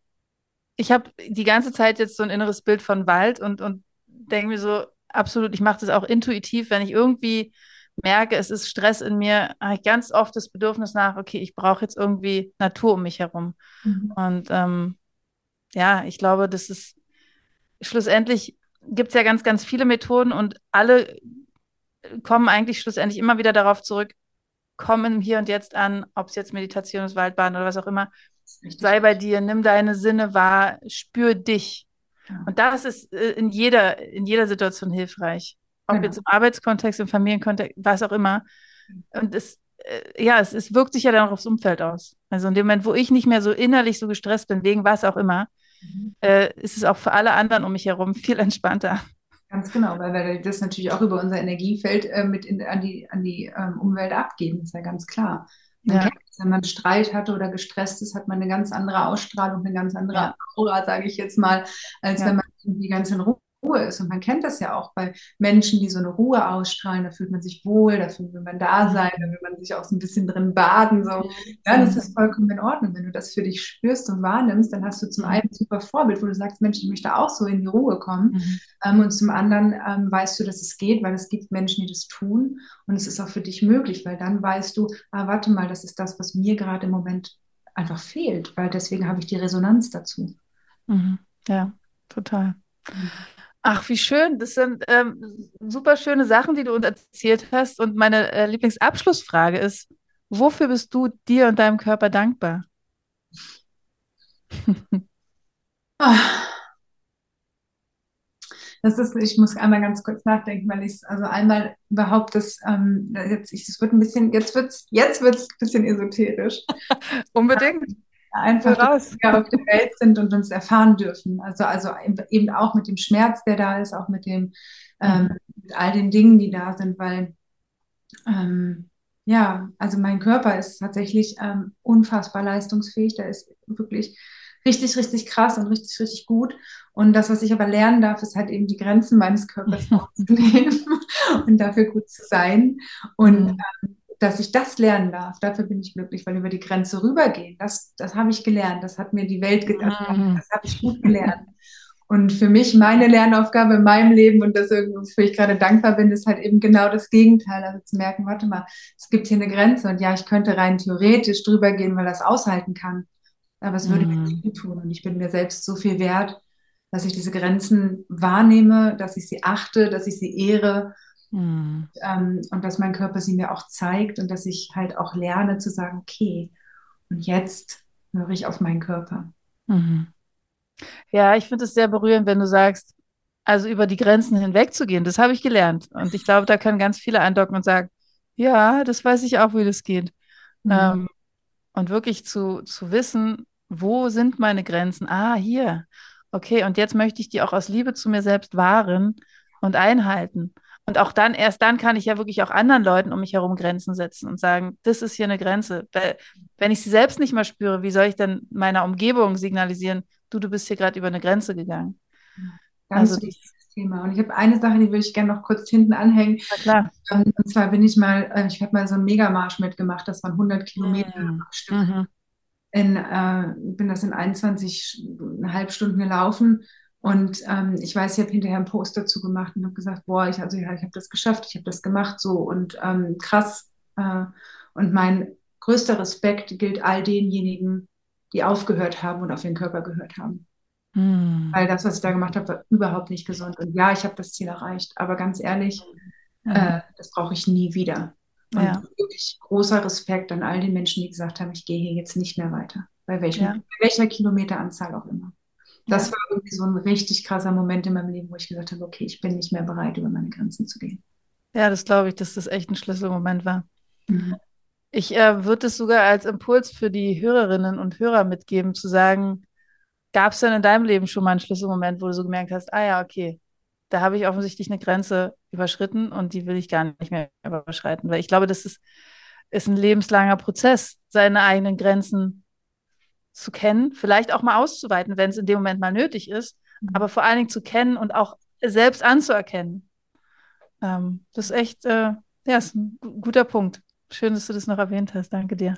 ich habe die ganze Zeit jetzt so ein inneres Bild von Wald und, und denke mir so, absolut, ich mache das auch intuitiv, wenn ich irgendwie merke, es ist Stress in mir, habe ich ganz oft das Bedürfnis nach, okay, ich brauche jetzt irgendwie Natur um mich herum. Mhm. Und ähm, ja, ich glaube, das ist schlussendlich gibt es ja ganz, ganz viele Methoden und alle kommen eigentlich schlussendlich immer wieder darauf zurück, komm im Hier und Jetzt an, ob es jetzt Meditation ist, Waldbaden oder was auch immer. Sei bei dir, nimm deine Sinne wahr, spür dich. Und das ist äh, in jeder, in jeder Situation hilfreich. Ob genau. jetzt im Arbeitskontext, im Familienkontext, was auch immer. Und es, äh, ja, es, es wirkt sich ja dann auch aufs Umfeld aus. Also in dem Moment, wo ich nicht mehr so innerlich so gestresst bin, wegen was auch immer, mhm. äh, ist es auch für alle anderen um mich herum viel entspannter. Ganz genau, weil wir das natürlich auch über unser Energiefeld äh, mit in, an die, an die ähm, Umwelt abgeben, ist ja ganz klar. Man ja. wenn man Streit hatte oder gestresst ist, hat man eine ganz andere Ausstrahlung, eine ganz andere ja. Aura, sage ich jetzt mal, als ja. wenn man die ganze Ruhe Ruhe ist. Und man kennt das ja auch bei Menschen, die so eine Ruhe ausstrahlen. Da fühlt man sich wohl, da will man da sein, da will man sich auch so ein bisschen drin baden. So. Ja, das ist vollkommen in Ordnung. Wenn du das für dich spürst und wahrnimmst, dann hast du zum einen ein super Vorbild, wo du sagst, Mensch, ich möchte auch so in die Ruhe kommen. Mhm. Ähm, und zum anderen ähm, weißt du, dass es geht, weil es gibt Menschen, die das tun. Und es ist auch für dich möglich, weil dann weißt du, ah, warte mal, das ist das, was mir gerade im Moment einfach fehlt, weil deswegen habe ich die Resonanz dazu. Mhm. Ja, total. Mhm. Ach, wie schön. Das sind ähm, super schöne Sachen, die du uns erzählt hast. Und meine äh, Lieblingsabschlussfrage ist, wofür bist du dir und deinem Körper dankbar? Das ist, ich muss einmal ganz kurz nachdenken, weil ich also einmal überhaupt das, ähm, jetzt, ich, das wird ein bisschen, jetzt wird es jetzt wird's ein bisschen esoterisch. Unbedingt einfach raus. wir auf der Welt sind und uns erfahren dürfen. Also, also eben auch mit dem Schmerz, der da ist, auch mit dem, ähm, mit all den Dingen, die da sind, weil ähm, ja, also mein Körper ist tatsächlich ähm, unfassbar leistungsfähig. Der ist wirklich richtig, richtig krass und richtig, richtig gut. Und das, was ich aber lernen darf, ist halt eben die Grenzen meines Körpers aufzunehmen und dafür gut zu sein. Und mhm. ähm, dass ich das lernen darf, dafür bin ich glücklich, weil über die Grenze rübergehen, das, das habe ich gelernt, das hat mir die Welt gedacht, mhm. das habe ich gut gelernt. Und für mich, meine Lernaufgabe in meinem Leben und das, wofür ich gerade dankbar bin, ist halt eben genau das Gegenteil. Also zu merken, warte mal, es gibt hier eine Grenze und ja, ich könnte rein theoretisch drüber gehen, weil das aushalten kann. Aber es würde mhm. mir nicht tun und ich bin mir selbst so viel wert, dass ich diese Grenzen wahrnehme, dass ich sie achte, dass ich sie ehre mhm. ähm, und dass mein Körper sie mir auch zeigt und dass ich halt auch lerne zu sagen, okay, und jetzt höre ich auf meinen Körper. Mhm. Ja, ich finde es sehr berührend, wenn du sagst, also über die Grenzen hinwegzugehen. Das habe ich gelernt. Und ich glaube, da können ganz viele andocken und sagen, ja, das weiß ich auch, wie das geht. Mhm. Ähm, und wirklich zu, zu wissen, wo sind meine Grenzen? Ah, hier. Okay, und jetzt möchte ich die auch aus Liebe zu mir selbst wahren und einhalten. Und auch dann, erst dann kann ich ja wirklich auch anderen Leuten um mich herum Grenzen setzen und sagen, das ist hier eine Grenze. Weil, wenn ich sie selbst nicht mal spüre, wie soll ich denn meiner Umgebung signalisieren, du, du bist hier gerade über eine Grenze gegangen? Ganz also wichtiges Thema. Und ich habe eine Sache, die würde ich gerne noch kurz hinten anhängen. Ähm, und zwar bin ich mal, äh, ich habe mal so einen Megamarsch mitgemacht, das waren 100 Kilometer mhm. am Stück. Mhm. In, äh, bin das in 21,5 Stunden gelaufen und ähm, ich weiß, ich habe hinterher einen Post dazu gemacht und habe gesagt, boah, ich, also, ja, ich habe das geschafft, ich habe das gemacht so und ähm, krass. Äh, und mein größter Respekt gilt all denjenigen, die aufgehört haben und auf ihren Körper gehört haben. Hm. Weil das, was ich da gemacht habe, war überhaupt nicht gesund. Und ja, ich habe das Ziel erreicht, aber ganz ehrlich, mhm. äh, das brauche ich nie wieder. Und ja. wirklich großer Respekt an all die Menschen, die gesagt haben, ich gehe hier jetzt nicht mehr weiter. Bei, welchem, ja. bei welcher Kilometeranzahl auch immer. Das ja. war irgendwie so ein richtig krasser Moment in meinem Leben, wo ich gesagt habe, okay, ich bin nicht mehr bereit, über meine Grenzen zu gehen. Ja, das glaube ich, dass das echt ein Schlüsselmoment war. Mhm. Ich äh, würde es sogar als Impuls für die Hörerinnen und Hörer mitgeben, zu sagen, gab es denn in deinem Leben schon mal einen Schlüsselmoment, wo du so gemerkt hast, ah ja, okay, da habe ich offensichtlich eine Grenze überschritten und die will ich gar nicht mehr überschreiten. Weil ich glaube, das ist, ist ein lebenslanger Prozess, seine eigenen Grenzen zu kennen, vielleicht auch mal auszuweiten, wenn es in dem Moment mal nötig ist, mhm. aber vor allen Dingen zu kennen und auch selbst anzuerkennen. Ähm, das ist echt, äh, ja, ist ein guter Punkt. Schön, dass du das noch erwähnt hast. Danke dir.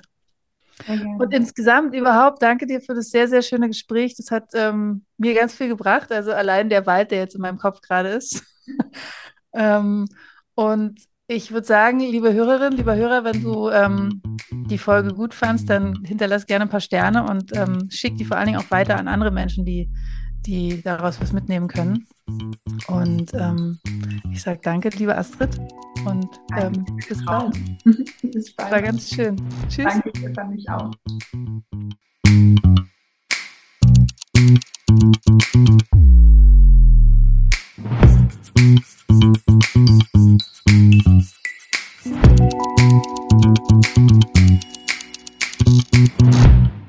Und insgesamt überhaupt danke dir für das sehr, sehr schöne Gespräch. Das hat ähm, mir ganz viel gebracht. Also allein der Wald, der jetzt in meinem Kopf gerade ist. ähm, und ich würde sagen, liebe Hörerin, lieber Hörer, wenn du ähm, die Folge gut fandst, dann hinterlass gerne ein paar Sterne und ähm, schick die vor allen Dingen auch weiter an andere Menschen, die, die daraus was mitnehmen können. Und ähm, ich sage danke, liebe Astrid. Und ähm, bis bald. bis bald. War ganz schön. Tschüss. Danke, das fand ich auch. thank you